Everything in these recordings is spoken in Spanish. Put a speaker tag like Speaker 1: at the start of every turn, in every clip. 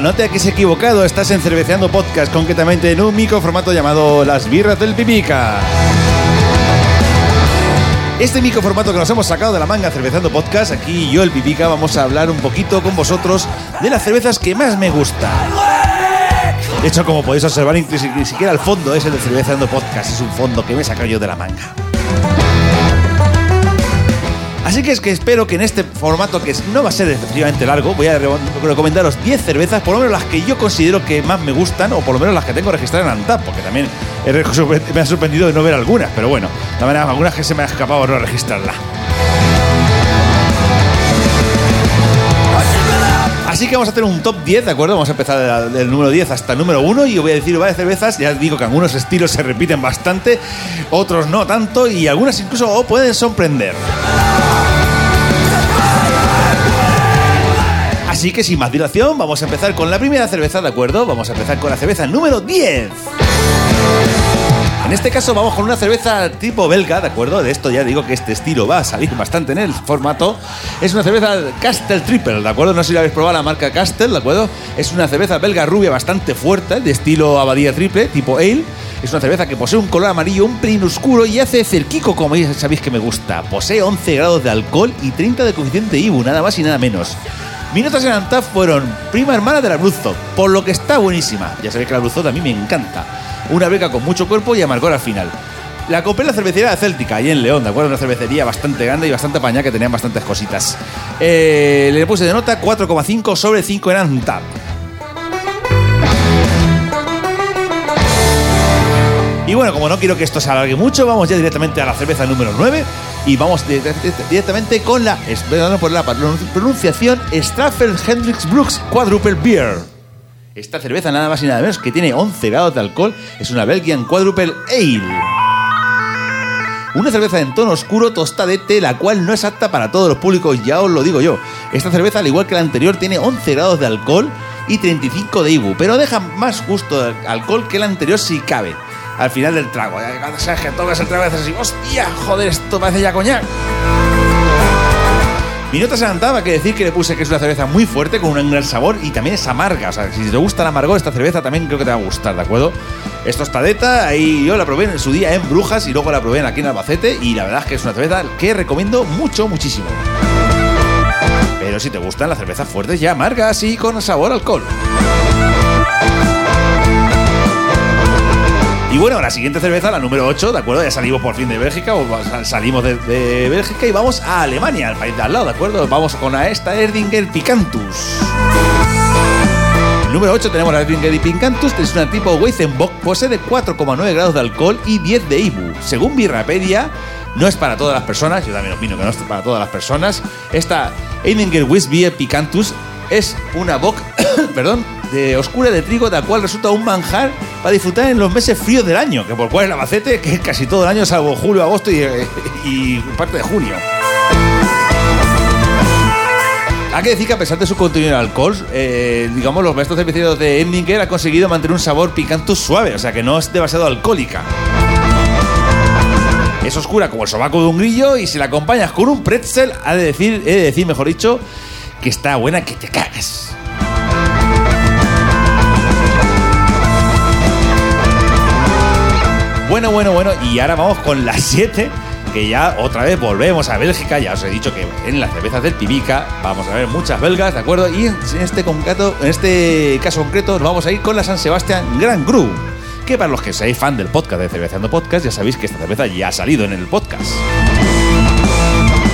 Speaker 1: No te has equivocado, estás en Cerveceando Podcast, concretamente en un microformato llamado Las Birras del Pipica. Este microformato que nos hemos sacado de la manga Cerveceando Podcast, aquí yo, el Pipica, vamos a hablar un poquito con vosotros de las cervezas que más me gustan. De hecho, como podéis observar, ni siquiera el fondo es el de Cerveceando Podcast, es un fondo que me he sacado yo de la manga. Así que es que espero que en este formato, que no va a ser efectivamente largo, voy a re- recomendaros 10 cervezas, por lo menos las que yo considero que más me gustan, o por lo menos las que tengo registradas en Antap, porque también me ha sorprendido de no ver algunas, pero bueno, también hay algunas que se me ha escapado no registrarla. Así que vamos a hacer un top 10, ¿de acuerdo? Vamos a empezar de la- del número 10 hasta el número 1 y os voy a decir varias cervezas. Ya digo que algunos estilos se repiten bastante, otros no tanto y algunas incluso pueden sorprender. Así que sin más dilación, vamos a empezar con la primera cerveza, ¿de acuerdo? Vamos a empezar con la cerveza número 10. En este caso vamos con una cerveza tipo belga, ¿de acuerdo? De esto ya digo que este estilo va a salir bastante en el formato. Es una cerveza Castle Triple, ¿de acuerdo? No sé si la habéis probado la marca Castle, ¿de acuerdo? Es una cerveza belga rubia bastante fuerte, de estilo abadía triple, tipo ale. Es una cerveza que posee un color amarillo un pelín oscuro y hace cerquico, como ya sabéis que me gusta. Posee 11 grados de alcohol y 30 de coeficiente IBU, nada más y nada menos. Mis notas en Antaf fueron prima hermana de la Bruzo, por lo que está buenísima. Ya sabéis que la Bruzo a mí me encanta. Una beca con mucho cuerpo y amargor al final. La compré en la cervecería de Céltica, ahí en León, ¿de acuerdo? Una cervecería bastante grande y bastante apañada que tenían bastantes cositas. Eh, le puse de nota 4,5 sobre 5 en Antap. Y bueno, como no quiero que esto se alargue mucho, vamos ya directamente a la cerveza número 9 y vamos di- di- directamente con la, por la pronunciación, Staffel Hendrix Brooks Quadruple Beer. Esta cerveza nada más y nada menos que tiene 11 grados de alcohol, es una Belgian Quadruple Ale. Una cerveza en tono oscuro tostadete, la cual no es apta para todos los públicos, ya os lo digo yo. Esta cerveza, al igual que la anterior, tiene 11 grados de alcohol y 35 de IBU, pero deja más gusto de alcohol que la anterior si cabe. Al final del trago, cuando sabes que tocas el trago y haces así, hostia, joder, esto parece ya coñac. Mi nota se adelantaba que decir que le puse que es una cerveza muy fuerte, con un gran sabor y también es amarga. O sea, si te gusta el amargor, esta cerveza también creo que te va a gustar, ¿de acuerdo? Es tostadeta, ahí yo la probé en su día en Brujas y luego la probé aquí en Albacete y la verdad es que es una cerveza que recomiendo mucho, muchísimo. Pero si te gustan las cervezas fuertes ya amargas y con sabor alcohol. Bueno, la siguiente cerveza, la número 8, ¿de acuerdo? Ya salimos por fin de Bélgica, o sal- salimos de, Bélgica y vamos a Alemania, al país de al lado, ¿de acuerdo? Vamos con la esta Erdinger Picantus. Número 8 tenemos la Erdinger Picantus, que es una tipo Weizenbock, posee de 4,9 grados de alcohol y 10 de IBU. Según Birrapedia, no es para todas las personas, yo también opino que no es para todas las personas. Esta Erdinger Weissbier Picantus es una bock, perdón, de oscura de trigo, de la cual resulta un manjar para disfrutar en los meses fríos del año, que por cual el Albacete, que es casi todo el año, salvo julio, agosto y, parte de junio. Hay que decir que a pesar de su contenido en alcohol, eh, digamos, los maestros cerveceros de Endinger han conseguido mantener un sabor picantus suave, o sea que no es demasiado alcohólica. Es oscura como el sobaco de un grillo y si la acompañas con un pretzel, ha de decir, he de decir, mejor dicho, que está buena que te cagas. Bueno, bueno, bueno, y ahora vamos con las 7, que ya otra vez volvemos a Bélgica. Ya os he dicho que en las cervezas del Pibica vamos a ver muchas belgas, ¿de acuerdo? Y en este, concreto, en este caso concreto nos vamos a ir con la San Sebastián Grand Cru. Que para los que seáis fan del podcast de Cerveceando Podcast, ya sabéis que esta cerveza ya ha salido en el podcast.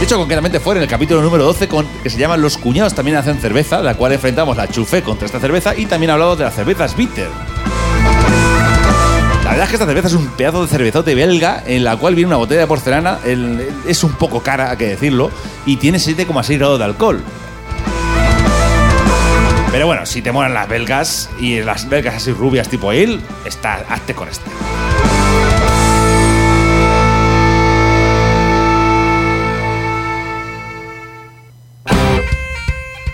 Speaker 1: Hecho, concretamente fue en el capítulo número 12, con, que se llama Los cuñados también hacen cerveza, la cual enfrentamos la chufé contra esta cerveza y también hablamos de las cervezas bitter. La verdad es que esta cerveza es un pedazo de cervezote belga en la cual viene una botella de porcelana, el- es un poco cara, hay que decirlo, y tiene 7,6 grados de alcohol. Pero bueno, si te molan las belgas y las belgas así rubias tipo él, está, hazte con esta.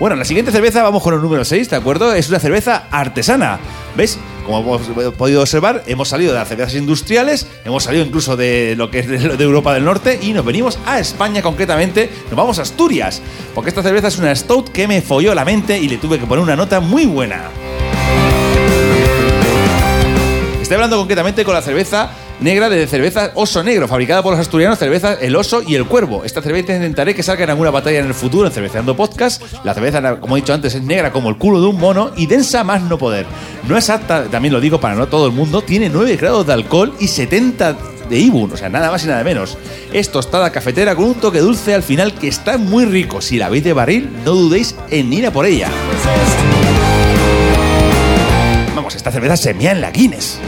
Speaker 1: Bueno, la siguiente cerveza vamos con el número 6, ¿de acuerdo? Es una cerveza artesana. ¿Ves? Como hemos podido observar, hemos salido de las cervezas industriales, hemos salido incluso de lo que es de, Europa del Norte y nos venimos a España concretamente, nos vamos a Asturias, porque esta cerveza es una stout que me folló la mente y le tuve que poner una nota muy buena. Estoy hablando concretamente con la cerveza negra de cerveza Oso Negro, fabricada por los asturianos cerveza El Oso y El Cuervo. Esta cerveza intentaré que salga en alguna batalla en el futuro en Cerveceando Podcast. La cerveza, como he dicho antes, es negra como el culo de un mono y densa más no poder. No es apta, también lo digo para no todo el mundo, tiene 9 grados de alcohol y 70 de Ibun, o sea, nada más y nada menos. Es tostada cafetera con un toque dulce al final que está muy rico. Si la veis de barril, no dudéis en ir a por ella. Vamos, esta cerveza se mea en la Guinness.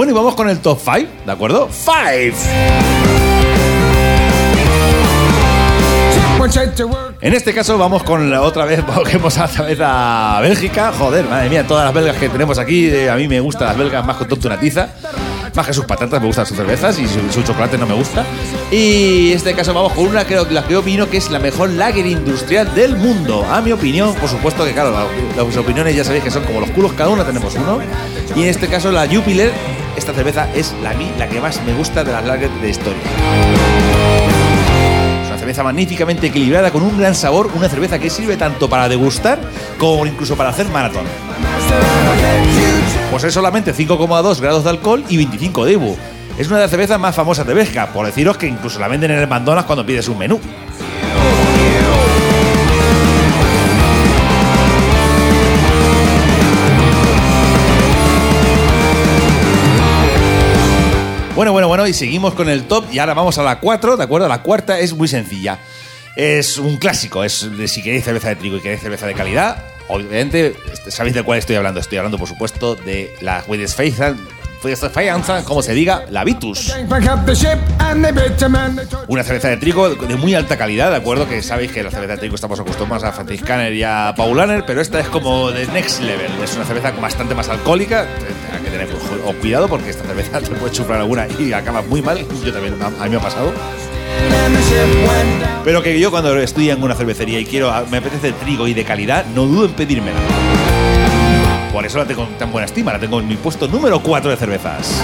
Speaker 1: Bueno, y vamos con el top 5, ¿de acuerdo? 5. En este caso vamos con la otra vez, volvemos otra vez a Bélgica. Joder, madre mía, todas las belgas que tenemos aquí, eh, a mí me gustan las belgas más con tonto una tiza. Más que sus patatas, me gustan sus cervezas y su, su chocolate no me gusta. Y en este caso vamos con una que la que yo opino que es la mejor lager industrial del mundo. A mi opinión, por supuesto que claro, la- las opiniones ya sabéis que son como los culos, cada una tenemos uno. Y en este caso la Jupiler, esta cerveza es la, la que más me gusta de las lagers de historia. Es una cerveza magníficamente equilibrada con un gran sabor, una cerveza que sirve tanto para degustar como incluso para hacer maratón. Pues es solamente 5,2 grados de alcohol y 25 de IBU. Es una de las cervezas más famosas de Bélgica, por deciros que incluso la venden en el McDonald's cuando pides un menú. Bueno, bueno, bueno, y seguimos con el top y ahora vamos a la 4, ¿de acuerdo? La cuarta es muy sencilla. Es un clásico, es si queréis cerveza de trigo y queréis cerveza de calidad, obviamente este, sabéis de cuál estoy hablando. Estoy hablando, por supuesto, de la Weidenfeiza, como se diga, la Vitus. Una cerveza de trigo de muy alta calidad, ¿de acuerdo? Que sabéis que la cerveza de trigo estamos acostumbrados a Franciscaner y a Paulaner, pero esta es como de next level. Es una cerveza bastante más alcohólica. Hay que tener cuidado porque esta cerveza te puede chuflar alguna y acaba muy mal. Yo también, a mí me ha pasado. Pero que yo cuando estoy en una cervecería y quiero, me apetece trigo y de calidad, no dudo en pedírmela. Por eso la tengo en tan buena estima, la tengo en mi puesto número 4 de cervezas.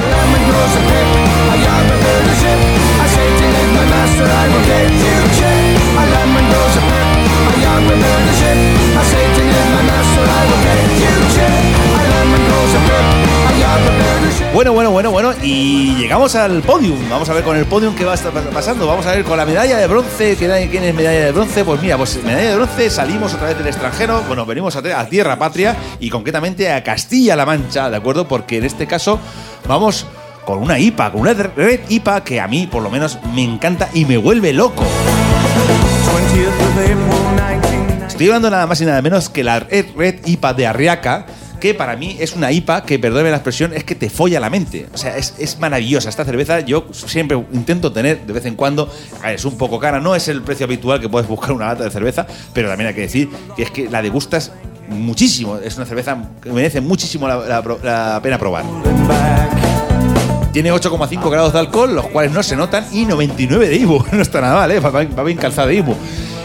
Speaker 1: Bueno, bueno, bueno, bueno, y llegamos al podium. Vamos a ver con el podium qué va a estar pas- pasando. Vamos a ver con la medalla de bronce. ¿Quién es medalla de bronce? Pues mira, pues medalla de bronce salimos otra vez del extranjero. Bueno, venimos a, tierra patria y concretamente a Castilla-La Mancha, ¿de acuerdo? Porque en este caso vamos con una IPA, con una red IPA que a mí por lo menos me encanta y me vuelve loco. Estoy hablando nada más y nada menos que la Red IPA de Arriaca, que para mí es una IPA que, perdóneme la expresión, es que te folla la mente. O sea, es, es maravillosa. Esta cerveza yo siempre intento tener de vez en cuando. Es un poco cara, no es el precio habitual que puedes buscar una lata de cerveza, pero también hay que decir que es que la degustas muchísimo. Es una cerveza que merece muchísimo la, pena probar. Tiene 8,5 grados de alcohol, los cuales no se notan, y 99 de IBU. No está nada mal, ¿eh? va bien calzada de IBU.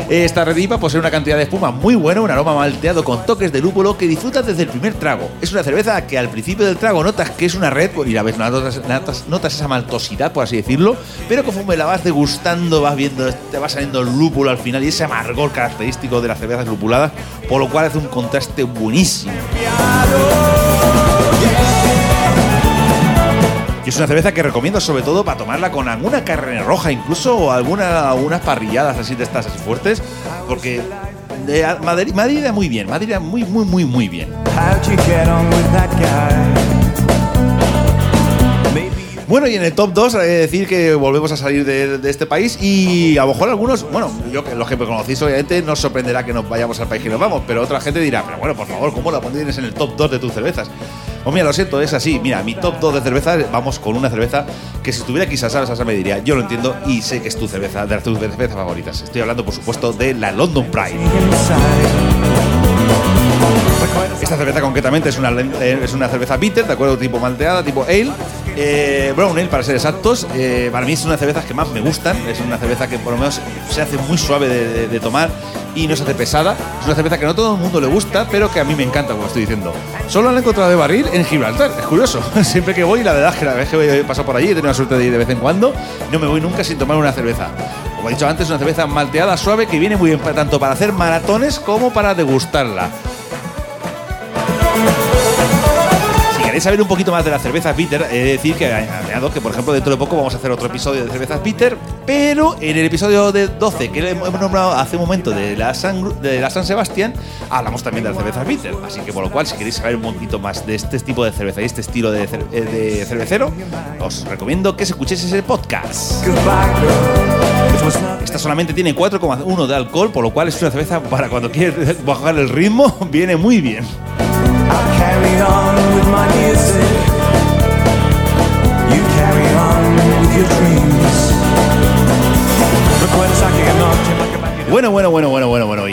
Speaker 1: Esta red IPA posee una cantidad de espuma muy buena, un aroma malteado con toques de lúpulo que disfrutas desde el primer trago. Es una cerveza que al principio del trago notas que es una red, y la notas, notas- notas esa maltosidad, por así decirlo, pero conforme la vas degustando, vas viendo, te va saliendo el lúpulo al final y ese amargor característico de las cervezas lupuladas, por lo cual hace un contraste buenísimo. Y es una cerveza que recomiendo sobre todo para tomarla con alguna carne roja incluso o alguna, algunas parrilladas así de estas así fuertes, porque de Madrid, Madrid muy bien, Madrid muy, muy, muy, muy bien. Bueno, y en el top 2 hay que decir que volvemos a salir de, de este país y a lo mejor algunos, bueno, yo que los que me conocéis obviamente no os sorprenderá que nos vayamos al país que nos vamos, pero otra gente dirá, pero bueno, por favor, ¿cómo la pondrías en el top 2 de tus cervezas? Pues mira, lo siento, es así. Mira, mi top 2 de cervezas, vamos con una cerveza que si estuviera aquí Sasa, Sasa me diría, yo lo entiendo y sé que es tu cerveza, de tus cervezas favoritas. Estoy hablando, por supuesto, de la London Pride. Esta cerveza concretamente es una, eh, es una cerveza bitter, de acuerdo, tipo malteada, tipo ale. Eh, Brown Ale, para ser exactos, eh, para mí es una de las cervezas que más me gustan. Es una cerveza que por lo menos se hace muy suave de tomar y no se hace pesada. Es una cerveza que no a todo el mundo le gusta, pero que a mí me encanta, como estoy diciendo. Solo la he encontrado de barril en Gibraltar, es curioso. Siempre que voy, la verdad es que la vez que por allí, he tenido la suerte de ir de vez en cuando, no me voy nunca sin tomar una cerveza. Como he dicho antes, una cerveza malteada suave que viene muy bien tanto para hacer maratones como para degustarla. Queréis saber un poquito más de la cerveza bitter, he de decir que que, por ejemplo, dentro de poco vamos a hacer otro episodio de cervezas bitter, pero en el episodio de 12 que hemos nombrado hace un momento de la San, Sebastián, hablamos también de las cervezas bitter. Así que, por lo cual, si queréis saber un poquito más de este tipo de cerveza y este estilo de, eh, cervecero, os recomiendo que escuchéis ese podcast. Esta solamente tiene 4,1 de alcohol, por lo cual es una cerveza para cuando quieres bajar el ritmo, viene muy bien.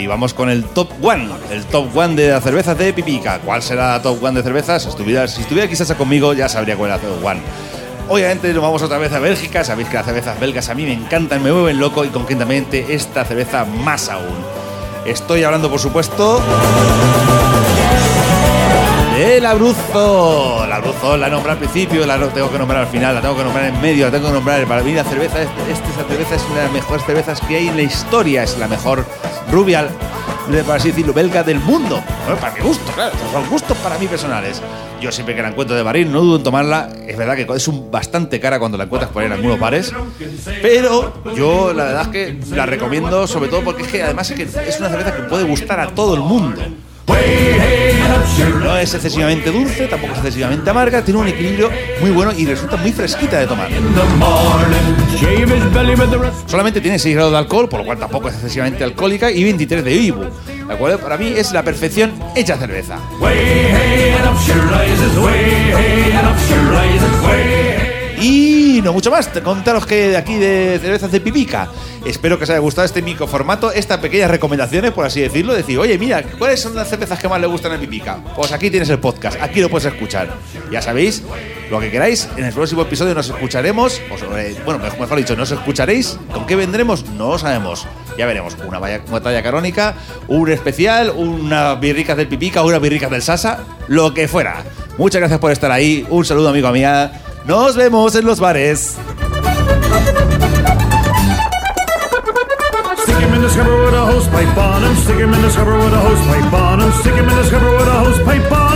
Speaker 1: Vamos con el top one. El top one de las cervezas de Pipica. ¿Cuál será el top one de cervezas? Si estuviera, si estuviera quizás conmigo, ya sabría cuál era el top one. Obviamente nos vamos otra vez a Bélgica. Sabéis que las cervezas belgas a mí me encantan, me mueven loco y concretamente esta cerveza más aún. Estoy hablando, por supuesto, el Abruzzo. La Abruzzo la nombro al principio, la tengo que nombrar al final, la tengo que nombrar en medio, la tengo que nombrar. Para mí la cerveza, es- esta, esta cerveza es una de las mejores cervezas que hay en la historia. Es la mejor rubial, de- por así decirlo, belga del mundo. Para mi gusto, claro, son gustos para mí personales. Yo siempre que la encuentro de barril no dudo en tomarla. Es verdad que es un bastante cara cuando la encuentras por ahí en algunos bares. Pero yo la verdad es que la recomiendo sobre todo porque es que además es que es una cerveza que puede gustar a todo el mundo. No es excesivamente dulce, tampoco es excesivamente amarga, tiene un equilibrio muy bueno y resulta muy fresquita de tomar. Solamente tiene 6 grados de alcohol, por lo cual tampoco es excesivamente alcohólica, y 23 de IBU. La cual para mí es la perfección hecha cerveza. Mucho más, contaros que de aquí de cervezas de Pipica. Espero que os haya gustado este micro formato, estas pequeñas recomendaciones, por así decirlo. Decir, oye, mira, ¿cuáles son las cervezas que más le gustan a Pipica? Pues aquí tienes el podcast, aquí lo puedes escuchar. Ya sabéis, lo que queráis, en el próximo episodio nos escucharemos, o sobre- bueno, mejor dicho, nos escucharéis. ¿Con qué vendremos? No lo sabemos. Ya veremos, una batalla canónica, un especial, unas birricas del Pipica, unas birricas del Sasa, lo que fuera. Muchas gracias por estar ahí, un saludo amigo mía. Nos vemos en los bares.
Speaker 2: Stick him in the scupper with a hose pipe on him. Stick him in the scupper with a hose pipe on him. Stick him in the scupper with a hose pipe on